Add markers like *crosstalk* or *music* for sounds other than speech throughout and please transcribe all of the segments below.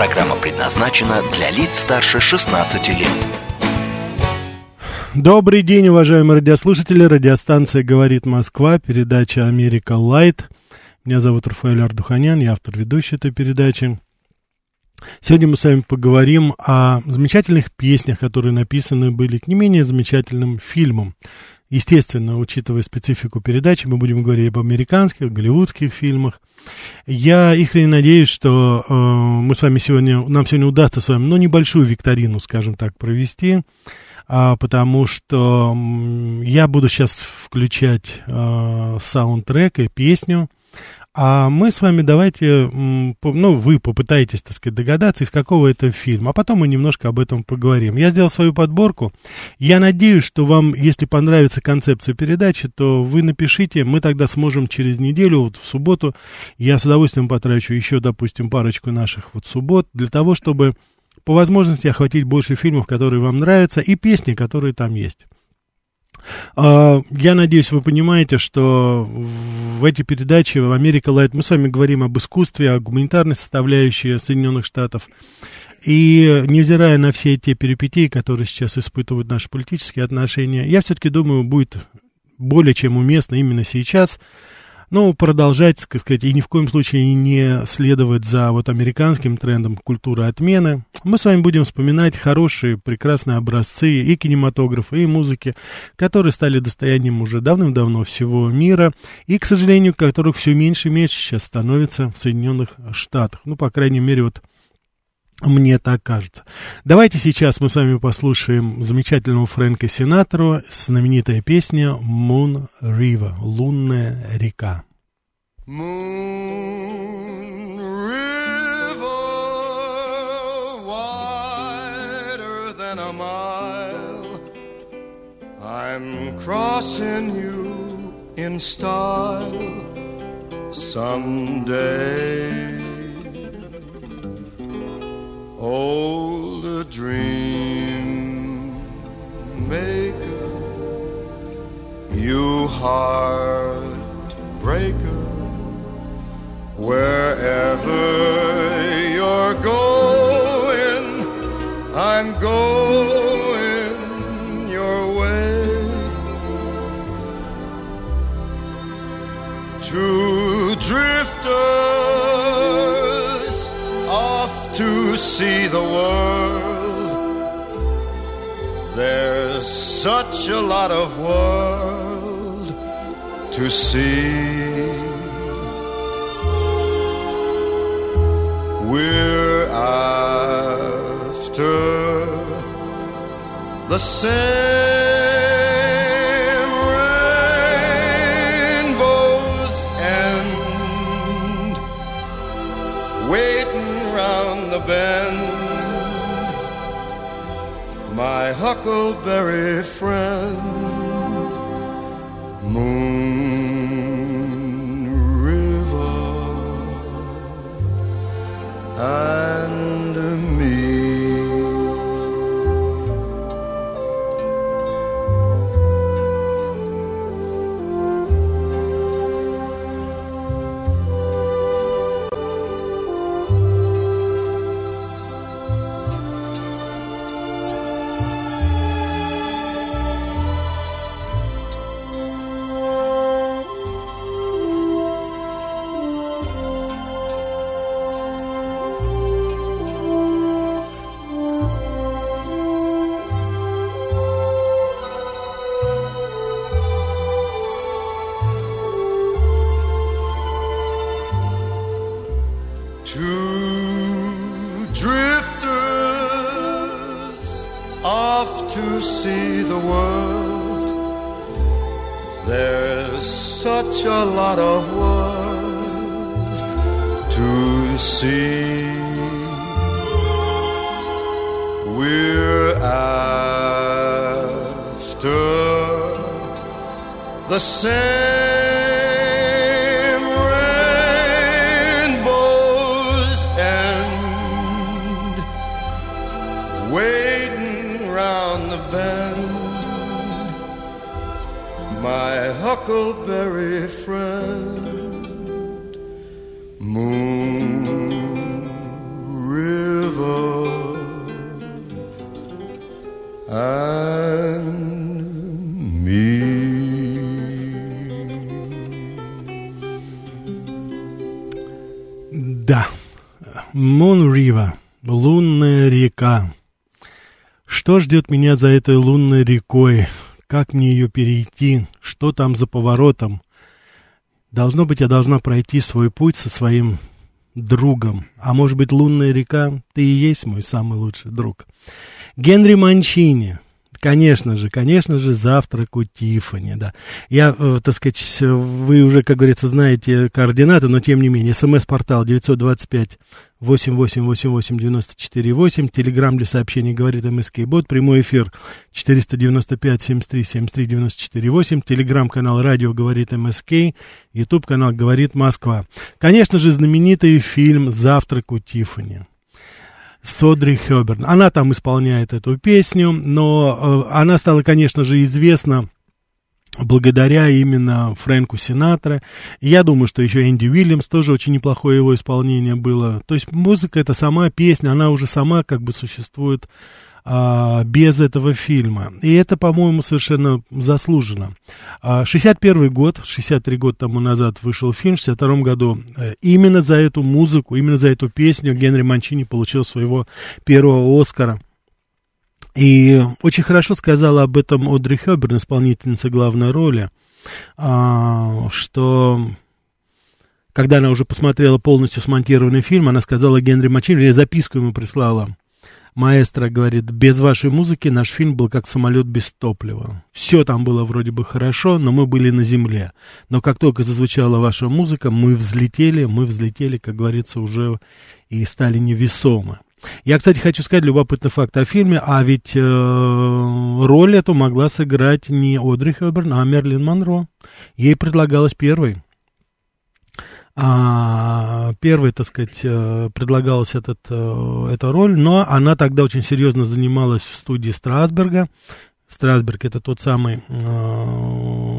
Программа предназначена для лиц старше 16 лет. Добрый день, уважаемые радиослушатели. Радиостанция «Говорит Москва», передача «Америка Light». Меня зовут Рафаэль Ардуханян, я автор ведущей этой передачи. Сегодня мы с вами поговорим о замечательных песнях, которые написаны были к не менее замечательным фильмам. Естественно, учитывая специфику передачи, мы будем говорить об американских, голливудских фильмах. Я искренне надеюсь, что э, мы с вами сегодня, нам сегодня удастся с вами, ну, небольшую викторину, скажем так, провести, э, потому что э, я буду сейчас включать э, саундтрек и песню, а мы с вами давайте, ну, вы попытаетесь, так сказать, догадаться, из какого это фильма, а потом мы немножко об этом поговорим. Я сделал свою подборку. Я надеюсь, что вам, если понравится концепция передачи, то вы напишите, мы тогда сможем через неделю, вот в субботу, я с удовольствием потрачу еще, допустим, парочку наших вот суббот для того, чтобы по возможности охватить больше фильмов, которые вам нравятся, и песни, которые там есть. А, я надеюсь, вы понимаете, что в эти передачи в Америка Лайт мы с вами говорим об искусстве, о гуманитарной составляющей Соединенных Штатов. И невзирая на все те перипетии, которые сейчас испытывают наши политические отношения, я все-таки думаю, будет более чем уместно именно сейчас ну, продолжать, так сказать, и ни в коем случае не следовать за вот американским трендом культуры отмены. Мы с вами будем вспоминать хорошие, прекрасные образцы и кинематографа, и музыки, которые стали достоянием уже давным-давно всего мира, и, к сожалению, которых все меньше и меньше сейчас становится в Соединенных Штатах. Ну, по крайней мере, вот мне так кажется. Давайте сейчас мы с вами послушаем замечательного Фрэнка Синатору, знаменитая песня «Moon River» — «Лунная река». Moon River, wider than a mile, I'm crossing you in style someday. Old dream maker, you heartbreaker, wherever you're going, I'm going such a lot of world to see. We're after the same. Rainbow's end, waiting round the bend. My huckleberry friend, Moon such a lot of world to see. We're after the same. Huckleberry friend, Moon River, and me. Да, Moon River, лунная река. Что ждет меня за этой лунной рекой? Как мне ее перейти? Что там за поворотом? Должно быть, я должна пройти свой путь со своим другом. А может быть, лунная река, ты и есть мой самый лучший друг. Генри Манчини. Конечно же, конечно же, завтрак у Тиффани, да. Я, э, так сказать, вы уже, как говорится, знаете координаты, но тем не менее, смс-портал 925 8888-94-8, телеграмм для сообщений говорит МСК Бот, прямой эфир 495-73-73-94-8, телеграмм-канал радио говорит МСК, ютуб канал говорит Москва. Конечно же, знаменитый фильм «Завтрак у Тиффани». Содри Хёберн. Она там исполняет эту песню, но э, она стала, конечно же, известна благодаря именно Фрэнку Синатра. я думаю, что еще Энди Уильямс тоже очень неплохое его исполнение было. То есть музыка это сама песня, она уже сама как бы существует а, без этого фильма. И это, по-моему, совершенно заслуженно. А, 61 год, 63 года тому назад вышел фильм, в 62 году э, именно за эту музыку, именно за эту песню Генри Манчини получил своего первого Оскара. И очень хорошо сказала об этом Одри Хёберн, исполнительница главной роли, а, что когда она уже посмотрела полностью смонтированный фильм, она сказала Генри Манчини, я записку ему прислала, Маэстро говорит, без вашей музыки наш фильм был как самолет без топлива. Все там было вроде бы хорошо, но мы были на земле. Но как только зазвучала ваша музыка, мы взлетели, мы взлетели, как говорится, уже и стали невесомы. Я, кстати, хочу сказать любопытный факт о фильме, а ведь э, роль эту могла сыграть не Одри Хёберн, а Мерлин Монро. Ей предлагалось первой. А, первой, так сказать, э, предлагалась этот, э, эта роль, но она тогда очень серьезно занималась в студии Страсберга, Страсберг это тот самый э,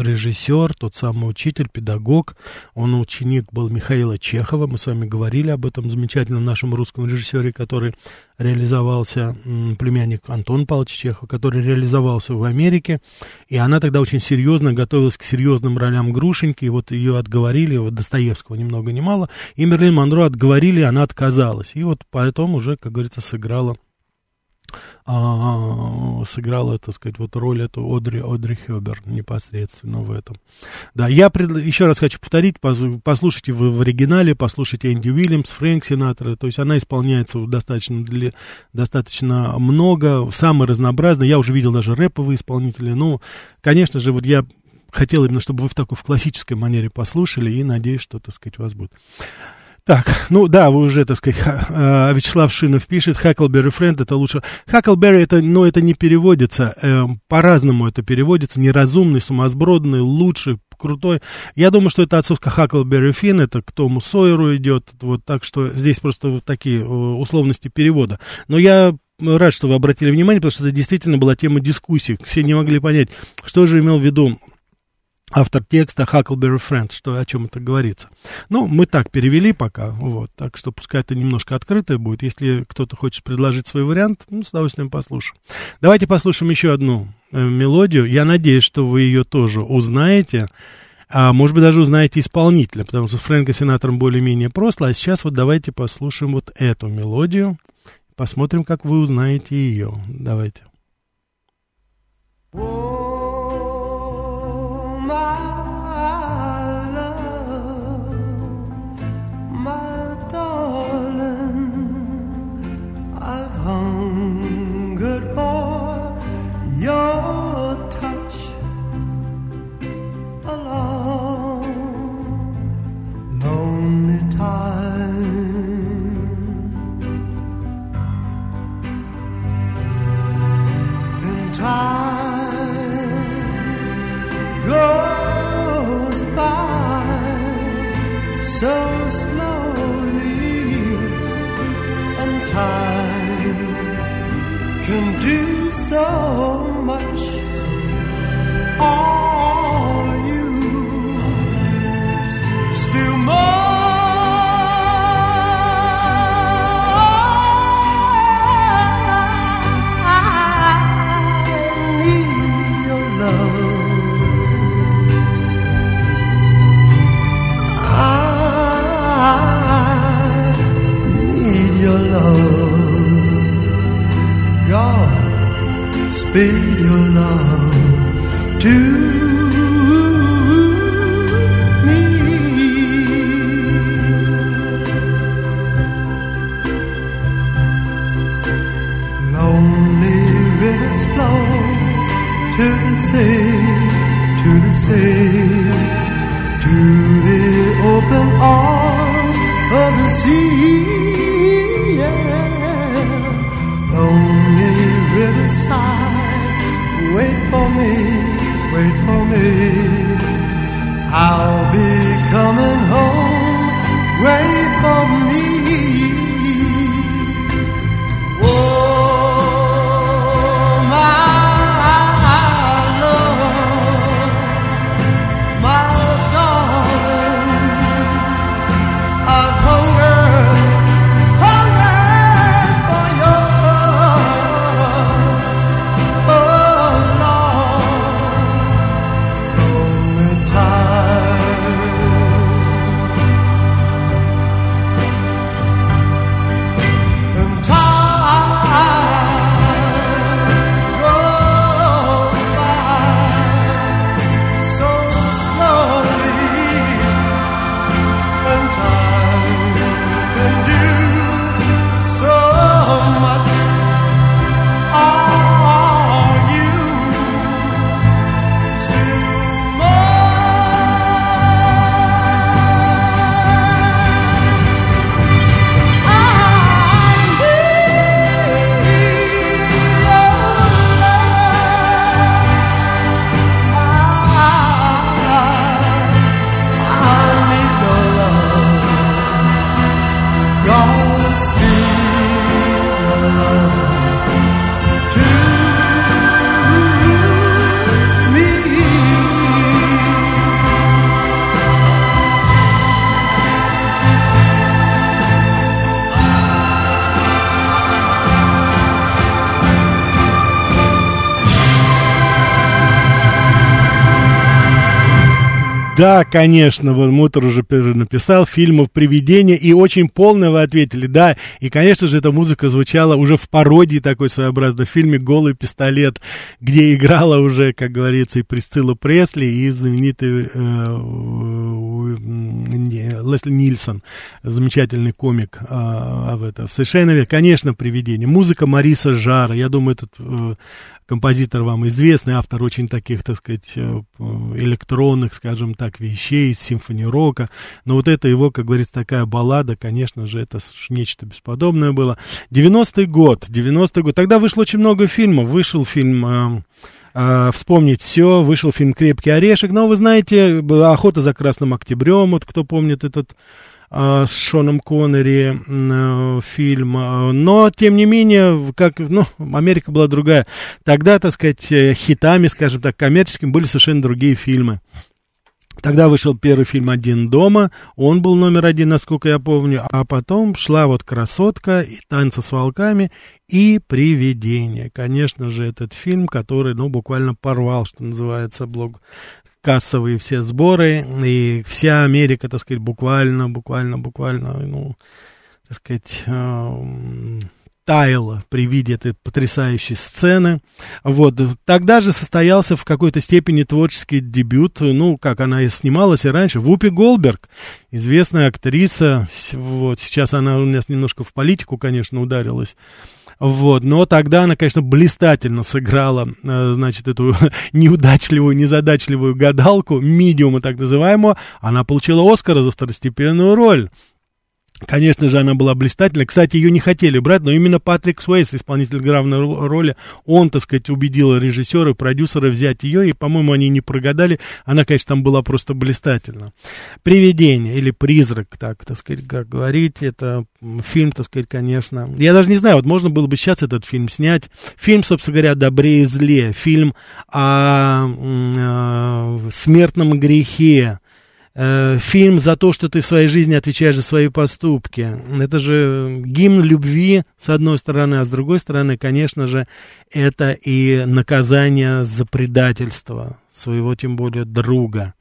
режиссер, тот самый учитель, педагог. Он ученик был Михаила Чехова. Мы с вами говорили об этом замечательном нашем русском режиссере, который реализовался, племянник Антон Павлович Чехов, который реализовался в Америке. И она тогда очень серьезно готовилась к серьезным ролям Грушеньки. И вот ее отговорили, вот Достоевского ни много ни мало. И Мерлин Монро отговорили, она отказалась. И вот поэтому уже, как говорится, сыграла а, сыграла, так сказать, вот роль эту Одри, Одри Хёбер непосредственно в этом. Да, я пред... еще раз хочу повторить, послушайте в, в оригинале, послушайте Энди Уильямс, Фрэнк Синатра, то есть она исполняется достаточно, для, достаточно много, самые разнообразные, я уже видел даже рэповые исполнители, ну, конечно же, вот я хотел именно, чтобы вы в такой в классической манере послушали, и надеюсь, что, так сказать, у вас будет. Так, ну да, вы уже, так сказать, э, Вячеслав Шинов пишет, Хаклберри Френд это лучше. Хаклберри это, но это не переводится, э, по-разному это переводится, неразумный, сумасбродный, лучший, крутой. Я думаю, что это отсылка Хаклберри Финн, это к Тому Сойеру идет, вот так что здесь просто вот такие э, условности перевода. Но я рад, что вы обратили внимание, потому что это действительно была тема дискуссии. Все не могли понять, что же имел в виду автор текста Huckleberry Friend, что о чем это говорится. Ну, мы так перевели пока, вот, так что пускай это немножко открытое будет. Если кто-то хочет предложить свой вариант, ну, с удовольствием послушаем. Давайте послушаем еще одну э, мелодию. Я надеюсь, что вы ее тоже узнаете. А может быть, даже узнаете исполнителя, потому что с Фрэнко Сенатором более-менее просто. А сейчас вот давайте послушаем вот эту мелодию. Посмотрим, как вы узнаете ее. Давайте. my so slowly, and time can do so much. All you still more. God, your love to Да, конечно, вот Мутер уже написал фильмов «Привидения», и очень полно вы ответили, да, и, конечно же, эта музыка звучала уже в пародии такой своеобразной, в фильме «Голый пистолет», где играла уже, как говорится, и Присцилла Пресли, и знаменитый э, Лесли Нильсон, замечательный комик э, об этом. Совершенно верно, конечно, «Привидение». Музыка Мариса Жара, я думаю, этот э, композитор вам известный, автор очень таких, так сказать, э, электронных, скажем так, вещей, симфони рока. Но вот это его, как говорится, такая баллада, конечно же, это нечто бесподобное было. 90-й год, 90-й год. Тогда вышло очень много фильмов. Вышел фильм... Э, Uh, вспомнить все, вышел фильм «Крепкий орешек», но вы знаете, «Охота за красным октябрем», вот кто помнит этот uh, с Шоном Коннери uh, фильм, но, тем не менее, как, ну, Америка была другая. Тогда, так сказать, хитами, скажем так, коммерческими были совершенно другие фильмы. Тогда вышел первый фильм «Один дома», он был номер один, насколько я помню, а потом шла вот «Красотка», и «Танцы с волками» и «Привидение». Конечно же, этот фильм, который, ну, буквально порвал, что называется, блог кассовые все сборы, и вся Америка, так сказать, буквально, буквально, буквально, ну, так сказать, таяла при виде этой потрясающей сцены. Вот. Тогда же состоялся в какой-то степени творческий дебют, ну, как она и снималась и раньше, Вупи Голберг, известная актриса, вот, сейчас она у нас немножко в политику, конечно, ударилась, вот, но тогда она, конечно, блистательно сыграла, значит, эту *laughs* неудачливую, незадачливую гадалку, медиума так называемую, она получила Оскара за второстепенную роль. Конечно же, она была блистательна. Кстати, ее не хотели брать, но именно Патрик Суэйс, исполнитель главной роли, он, так сказать, убедил режиссера и продюсера взять ее, и, по-моему, они не прогадали. Она, конечно, там была просто блистательна. «Привидение» или «Призрак», так, так сказать, как говорить, это фильм, так сказать, конечно. Я даже не знаю, вот можно было бы сейчас этот фильм снять. Фильм, собственно говоря, «Добрее и зле», фильм о, о смертном грехе, Э, фильм за то, что ты в своей жизни отвечаешь за свои поступки. Это же гимн любви, с одной стороны, а с другой стороны, конечно же, это и наказание за предательство своего, тем более, друга.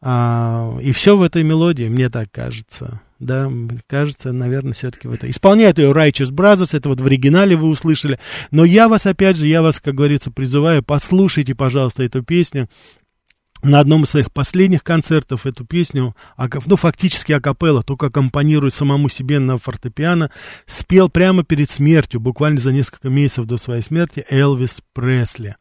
А, и все в этой мелодии, мне так кажется. Да, кажется, наверное, все-таки в это. Исполняют ее Righteous Brothers, это вот в оригинале вы услышали. Но я вас, опять же, я вас, как говорится, призываю, послушайте, пожалуйста, эту песню на одном из своих последних концертов эту песню, ну, фактически акапелла, только аккомпанируя самому себе на фортепиано, спел прямо перед смертью, буквально за несколько месяцев до своей смерти, Элвис Пресли.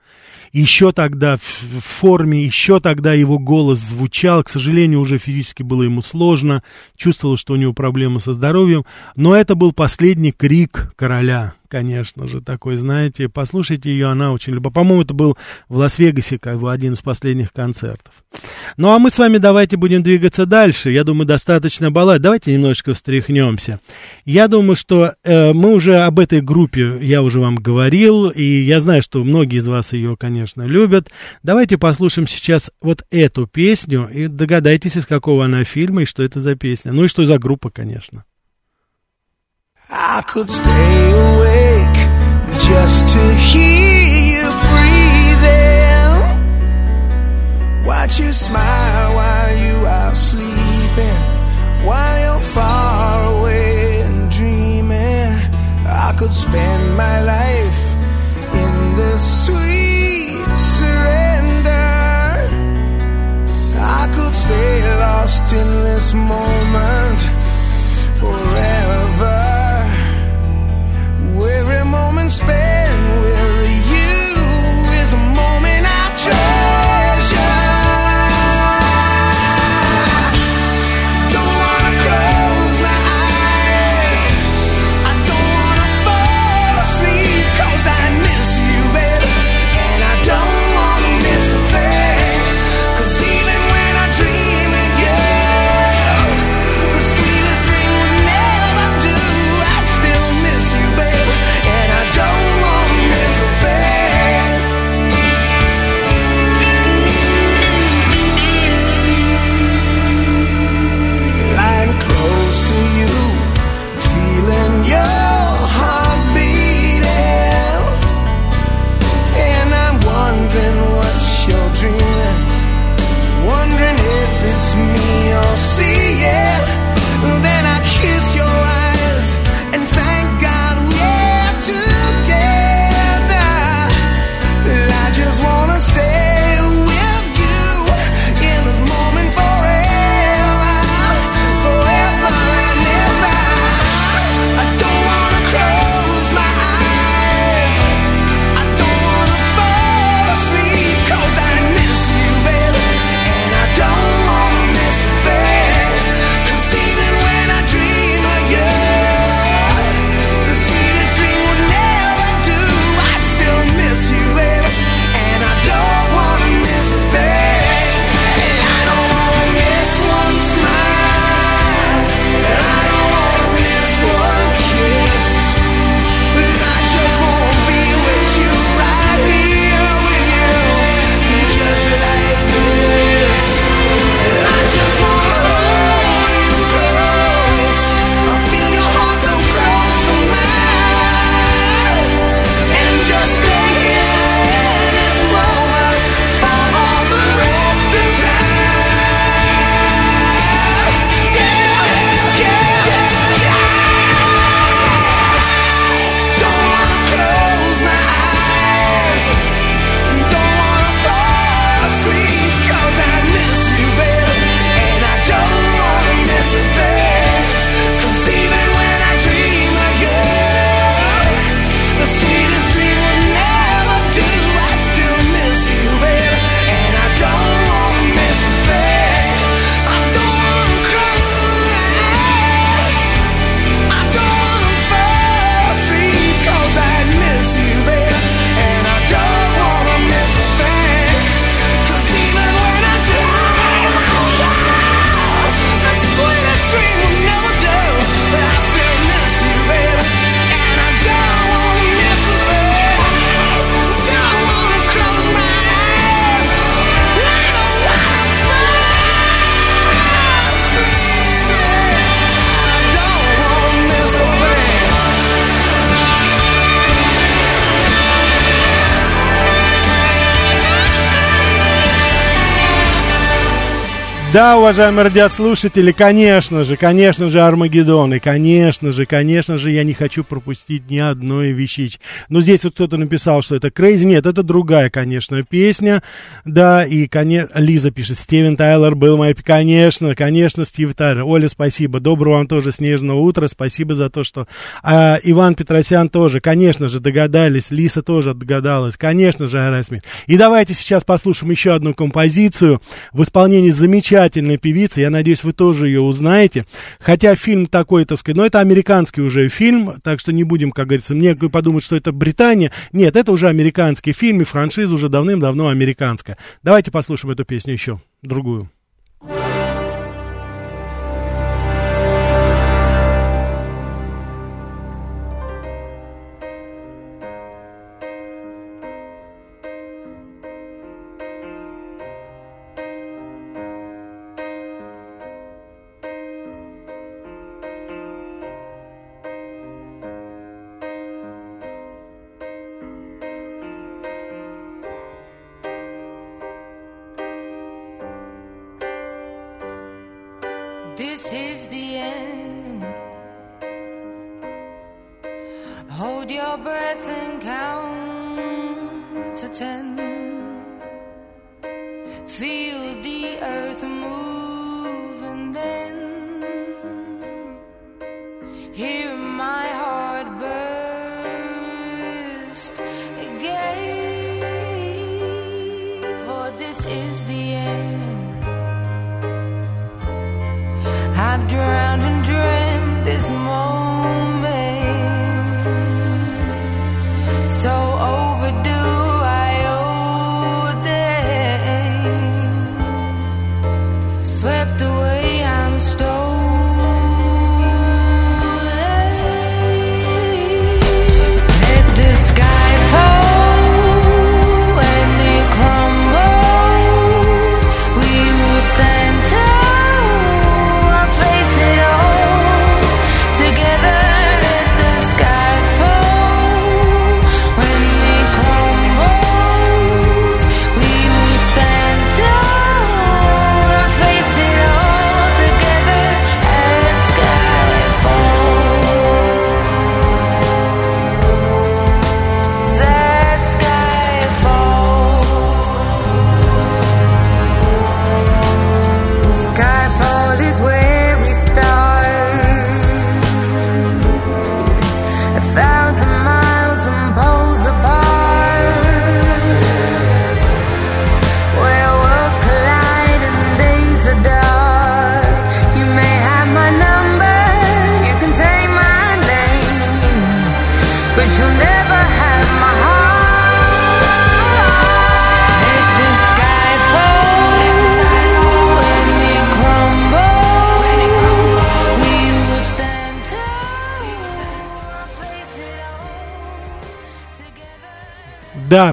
Еще тогда, в форме, еще тогда его голос звучал, к сожалению, уже физически было ему сложно, чувствовал, что у него проблемы со здоровьем, но это был последний крик короля, конечно же, такой, знаете. Послушайте ее, она очень любопытна. По-моему, это был в Лас-Вегасе, как бы, один из последних концертов. Ну, а мы с вами давайте будем двигаться дальше. Я думаю, достаточно баллад. Давайте немножечко встряхнемся. Я думаю, что э, мы уже об этой группе, я уже вам говорил, и я знаю, что многие из вас ее, конечно, любят. Давайте послушаем сейчас вот эту песню, и догадайтесь, из какого она фильма, и что это за песня. Ну и что за группа, конечно. I could stay awake just to hear you breathing. Watch you smile this moment Да, уважаемые радиослушатели, конечно же, конечно же, Армагеддон. И, конечно же, конечно же, я не хочу пропустить ни одной вещички. Но здесь вот кто-то написал, что это Crazy. Нет, это другая, конечно, песня. Да, и, конечно, Лиза пишет, Стивен Тайлер был мой... Конечно, конечно, Стив Тайлер. Оля, спасибо. Доброго вам тоже снежного утра. Спасибо за то, что... А, Иван Петросян тоже, конечно же, догадались. Лиса тоже догадалась. Конечно же, Аэросмит. И давайте сейчас послушаем еще одну композицию в исполнении замечательной певицы. Я надеюсь, вы тоже ее узнаете. Хотя фильм такой, так сказать, но это американский уже фильм, так что не будем, как говорится, мне подумать, что это Британия. Нет, это уже американский фильм, и франшиза уже давным-давно американская. Давайте послушаем эту песню еще, другую.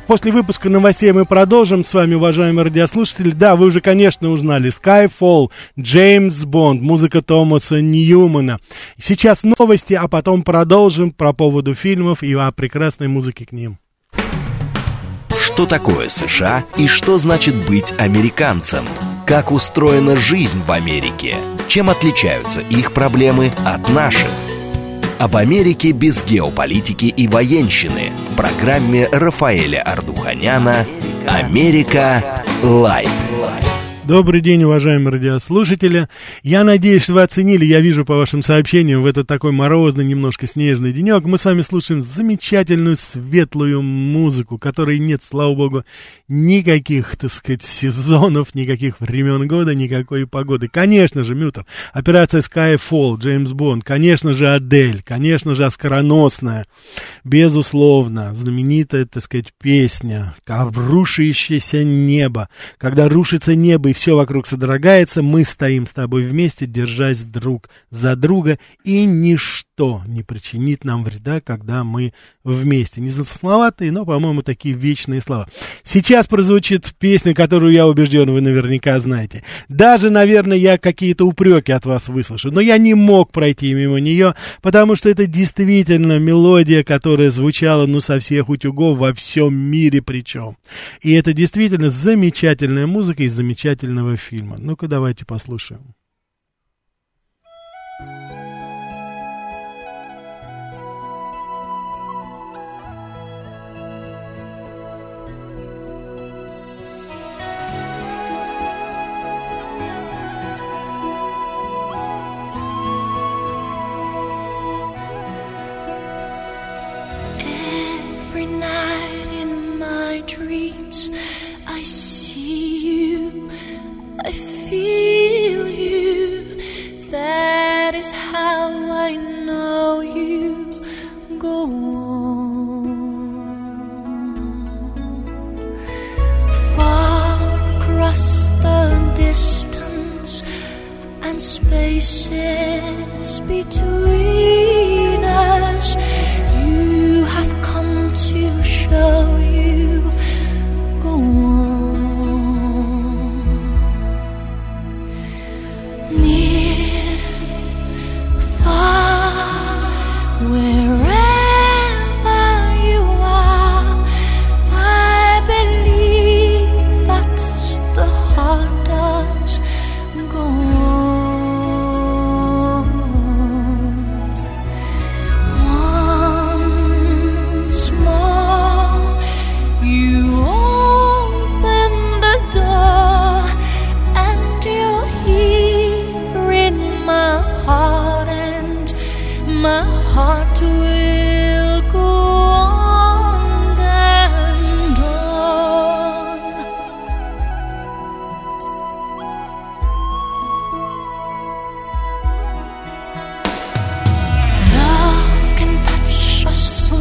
После выпуска новостей мы продолжим с вами, уважаемые радиослушатели. Да, вы уже, конечно, узнали Skyfall, Джеймс Бонд, музыка Томаса Ньюмана. Сейчас новости, а потом продолжим про поводу фильмов и о прекрасной музыке к ним. Что такое США и что значит быть американцем? Как устроена жизнь в Америке? Чем отличаются их проблемы от наших? Об Америке без геополитики и военщины в программе Рафаэля Ардуханяна «Америка. Лайт». Добрый день, уважаемые радиослушатели. Я надеюсь, что вы оценили, я вижу по вашим сообщениям, в этот такой морозный, немножко снежный денек. Мы с вами слушаем замечательную, светлую музыку, которой нет, слава богу, никаких, так сказать, сезонов, никаких времен года, никакой погоды. Конечно же, Мютер, операция Skyfall, Джеймс Бонд, конечно же, Адель, конечно же, оскароносная, безусловно, знаменитая, так сказать, песня «Рушащееся небо». Когда рушится небо и все вокруг содрогается, мы стоим с тобой вместе, держась друг за друга, и ничто не причинит нам вреда, когда мы вместе. Не замысловатые, но, по-моему, такие вечные слова. Сейчас прозвучит песня, которую, я убежден, вы наверняка знаете. Даже, наверное, я какие-то упреки от вас выслышу, но я не мог пройти мимо нее, потому что это действительно мелодия, которая звучала, ну, со всех утюгов во всем мире причем. И это действительно замечательная музыка из замечательной замечательного фильма. Ну-ка, давайте послушаем.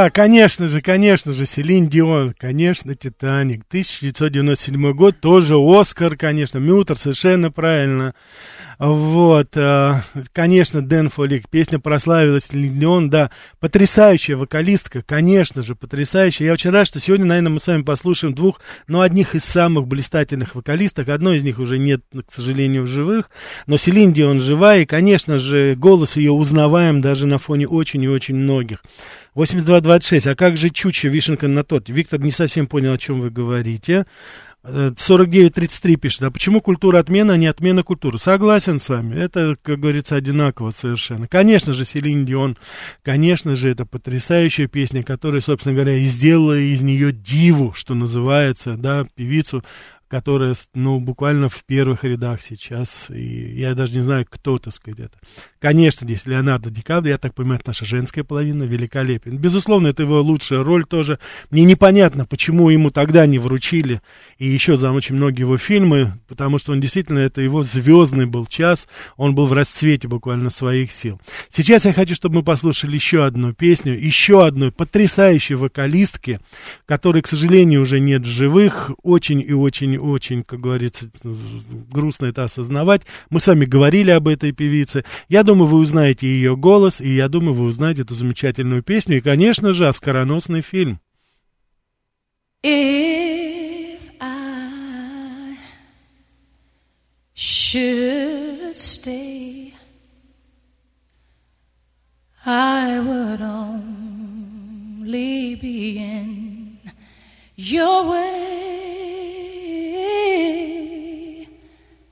Да, конечно же, конечно же, Селин Дион, конечно, Титаник, 1997 год, тоже Оскар, конечно, Мютер, совершенно правильно. Вот, а, конечно, Дэн Фолик, песня прославилась, Дион, да, потрясающая вокалистка, конечно же, потрясающая. Я очень рад, что сегодня, наверное, мы с вами послушаем двух, ну, одних из самых блистательных вокалисток, одной из них уже нет, к сожалению, в живых, но Селин Дион жива, и, конечно же, голос ее узнаваем даже на фоне очень и очень многих. 8226. А как же Чуча, вишенка на тот? Виктор не совсем понял, о чем вы говорите. Э, 4933 пишет, а почему культура отмена, а не отмена культуры? Согласен с вами, это, как говорится, одинаково совершенно. Конечно же, Селин Дион, конечно же, это потрясающая песня, которая, собственно говоря, и сделала из нее диву, что называется, да, певицу, которая, ну, буквально в первых рядах сейчас, и я даже не знаю, кто, так сказать, это. Конечно, здесь Леонардо Ди Каприо, я так понимаю, это наша женская половина, великолепен. Безусловно, это его лучшая роль тоже. Мне непонятно, почему ему тогда не вручили, и еще за очень многие его фильмы, потому что он действительно, это его звездный был час, он был в расцвете буквально своих сил. Сейчас я хочу, чтобы мы послушали еще одну песню, еще одной потрясающей вокалистки, которой, к сожалению, уже нет в живых, очень и очень очень, как говорится, грустно это осознавать. Мы с вами говорили об этой певице. Я думаю, вы узнаете ее голос, и я думаю, вы узнаете эту замечательную песню. И, конечно же, оскароносный фильм. If I should stay, I would only be in your way.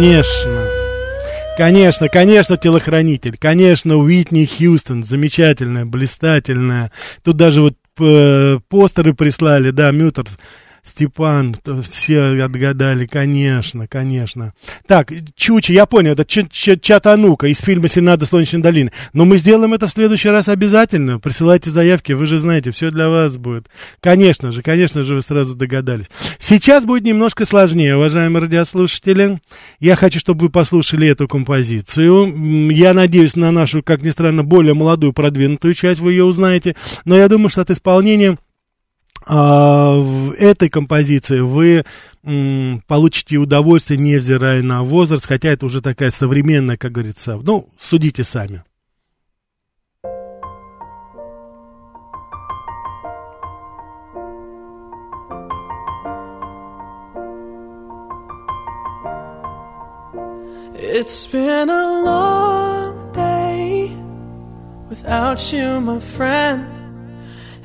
Конечно. Конечно, конечно, телохранитель. Конечно, Уитни Хьюстон. Замечательная, блистательная. Тут даже вот э, постеры прислали, да, Мютер. Степан, все отгадали, конечно, конечно. Так, Чучи, я понял, это Чатанука из фильма «Сенада Солнечной долины». Но мы сделаем это в следующий раз обязательно. Присылайте заявки, вы же знаете, все для вас будет. Конечно же, конечно же, вы сразу догадались. Сейчас будет немножко сложнее, уважаемые радиослушатели. Я хочу, чтобы вы послушали эту композицию. Я надеюсь на нашу, как ни странно, более молодую, продвинутую часть, вы ее узнаете. Но я думаю, что от исполнения в этой композиции вы получите удовольствие, невзирая на возраст, хотя это уже такая современная, как говорится, ну, судите сами. It's been a long day without you, my friend.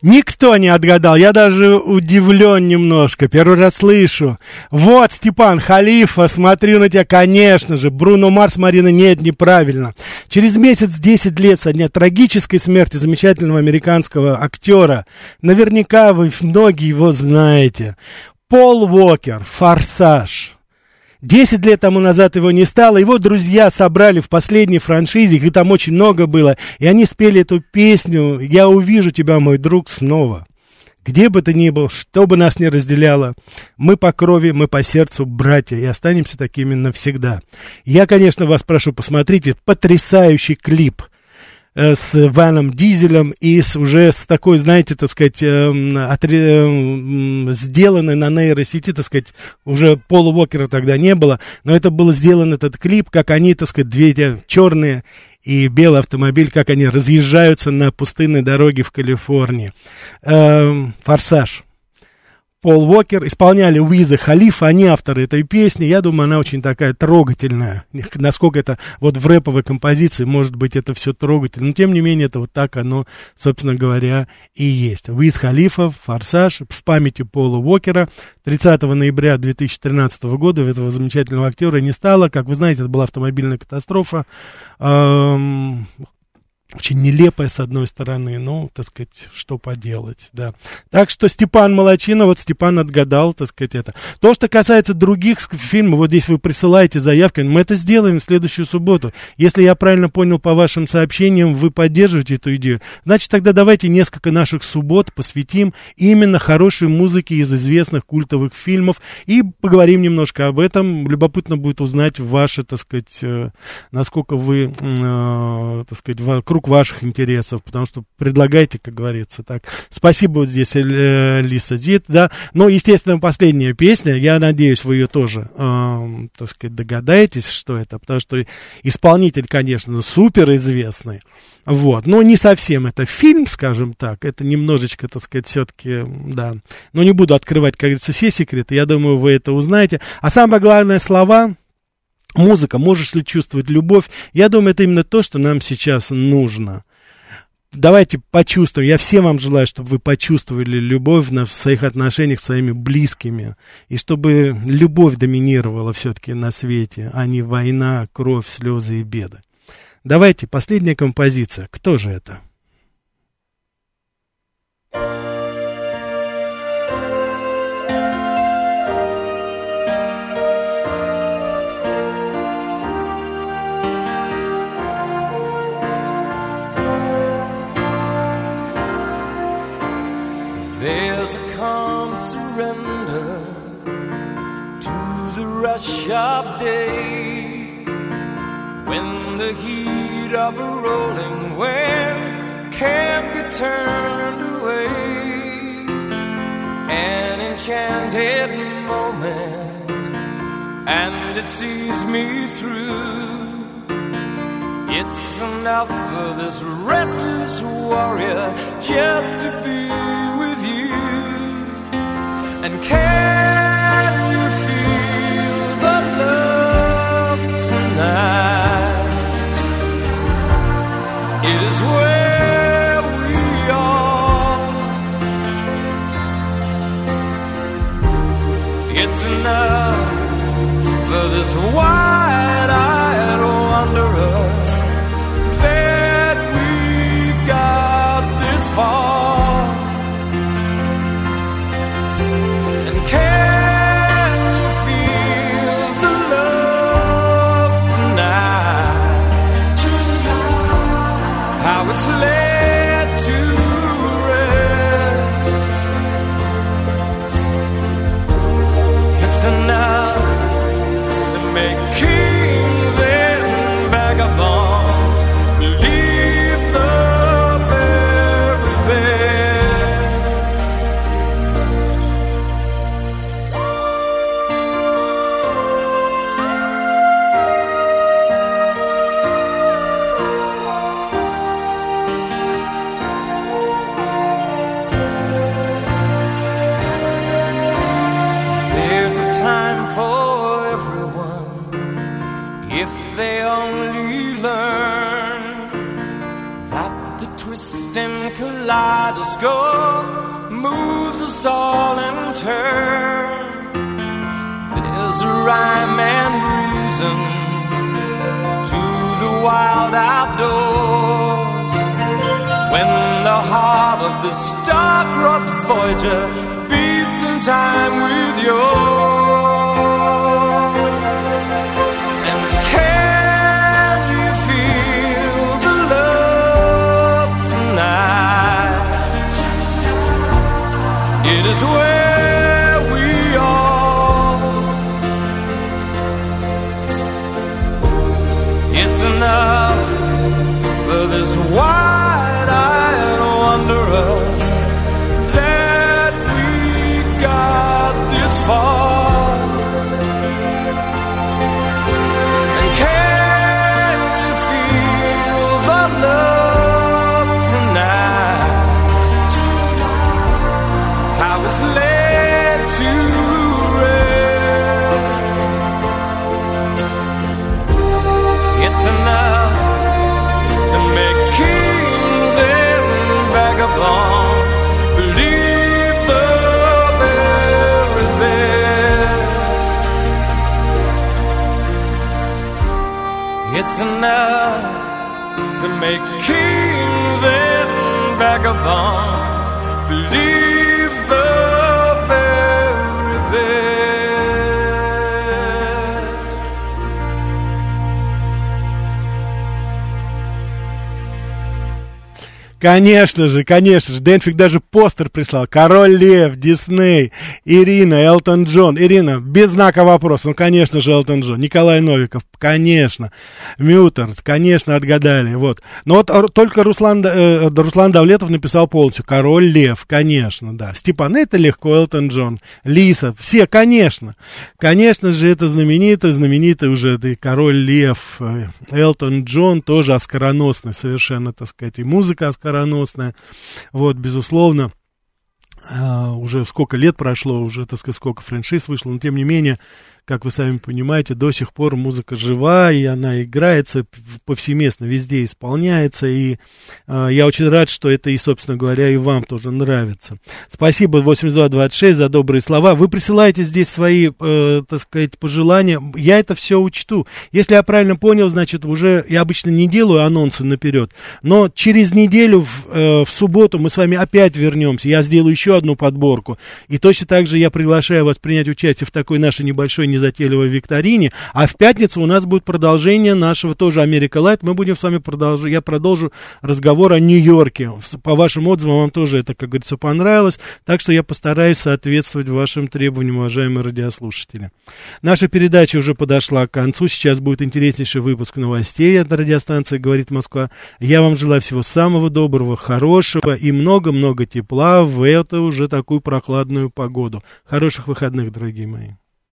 Никто не отгадал, я даже удивлен немножко, первый раз слышу. Вот, Степан, Халифа, смотрю на тебя, конечно же, Бруно Марс, Марина, нет, неправильно. Через месяц, 10 лет со дня трагической смерти замечательного американского актера, наверняка вы многие его знаете. Пол Уокер, «Форсаж». Десять лет тому назад его не стало, его друзья собрали в последней франшизе, их там очень много было, и они спели эту песню «Я увижу тебя, мой друг, снова». Где бы ты ни был, что бы нас ни разделяло, мы по крови, мы по сердцу братья и останемся такими навсегда. Я, конечно, вас прошу, посмотрите потрясающий клип с Ваном Дизелем и с, уже с такой, знаете, так сказать, эм, отре- эм, сделанной на нейросети, так сказать, уже Пола Уокера тогда не было, но это был сделан этот клип, как они, так сказать, две эти черные и белый автомобиль, как они разъезжаются на пустынной дороге в Калифорнии. Эм, Форсаж. Пол Уокер исполняли Уиза Халифа, они авторы этой песни. Я думаю, она очень такая трогательная. Насколько это вот в рэповой композиции, может быть, это все трогательно. Но, тем не менее, это вот так оно, собственно говоря, и есть. Уиз Халифа, Форсаж, в памяти Пола Уокера. 30 ноября 2013 года этого замечательного актера не стало. Как вы знаете, это была автомобильная катастрофа. Эм, очень нелепая, с одной стороны, ну, так сказать, что поделать, да. Так что Степан Молочина, вот Степан отгадал, так сказать, это. То, что касается других фильмов, вот здесь вы присылаете заявки, мы это сделаем в следующую субботу. Если я правильно понял по вашим сообщениям, вы поддерживаете эту идею, значит, тогда давайте несколько наших суббот посвятим именно хорошей музыке из известных культовых фильмов и поговорим немножко об этом. Любопытно будет узнать ваши, так сказать, э, насколько вы, э, так сказать, вокруг ваших интересов, потому что предлагайте, как говорится, так. Спасибо вот здесь, э, Лиса Зит, да. Ну, естественно, последняя песня, я надеюсь, вы ее тоже, э, так сказать, догадаетесь, что это, потому что исполнитель, конечно, супер известный, вот, но не совсем это фильм, скажем так, это немножечко, так сказать, все-таки, да. Но не буду открывать, как говорится, все секреты, я думаю, вы это узнаете. А самое главное, слова, Музыка, можешь ли чувствовать любовь? Я думаю, это именно то, что нам сейчас нужно. Давайте почувствуем. Я всем вам желаю, чтобы вы почувствовали любовь на, в своих отношениях с своими близкими. И чтобы любовь доминировала все-таки на свете, а не война, кровь, слезы и беды. Давайте, последняя композиция. Кто же это? Rush of day when the heat of a rolling wave can't be turned away. An enchanted moment, and it sees me through. It's enough for this restless warrior just to be with you. And can It is where we are. It's enough for this wide-eyed kaleidoscope moves us all in turn. There's a rhyme and reason to the wild outdoors. When the heart of the star-crossed Voyager beats in time with yours. Enough to make kings and vagabonds believe Конечно же, конечно же. Дэнфик даже постер прислал. Король Лев, Дисней, Ирина, Элтон Джон. Ирина, без знака вопроса. Ну, конечно же, Элтон Джон. Николай Новиков, конечно. Мютер, конечно, отгадали. Вот. Но вот только Руслан, Д- э, Руслан Давлетов написал полностью. Король Лев, конечно, да. Степан, это легко, Элтон Джон. Лиса, все, конечно. Конечно же, это знаменитый, знаменитый уже и Король Лев. э, Элтон Джон тоже оскароносный совершенно, так сказать, и музыка оскароносная. Вот, безусловно, а, уже сколько лет прошло, уже, так сказать, сколько франшиз вышло, но тем не менее, как вы сами понимаете, до сих пор музыка жива, и она играется повсеместно, везде исполняется, и а, я очень рад, что это и, собственно говоря, и вам тоже нравится. Спасибо, 8226, за добрые слова. Вы присылаете здесь свои, э, так сказать, пожелания, я это все учту. Если я правильно понял, значит, уже я обычно не делаю анонсы наперед, но через неделю в, э, в субботу мы с вами опять вернемся, я сделаю еще одну подборку, и точно так же я приглашаю вас принять участие в такой нашей небольшой незатейливой викторине, а в пятницу у нас будет продолжение нашего тоже Америка Лайт, мы будем с вами продолжать, я продолжу разговор о Нью-Йорке, по вашим отзывам вам тоже это, как говорится, понравилось, так что я постараюсь соответствовать вашим требованиям, уважаемые радиослушатели. Наша передача уже подошла к концу, сейчас будет интереснейший выпуск новостей от радиостанции «Говорит Москва». Я вам желаю всего самого доброго, хорошего и много-много тепла в эту уже такую прохладную погоду. Хороших выходных, дорогие мои.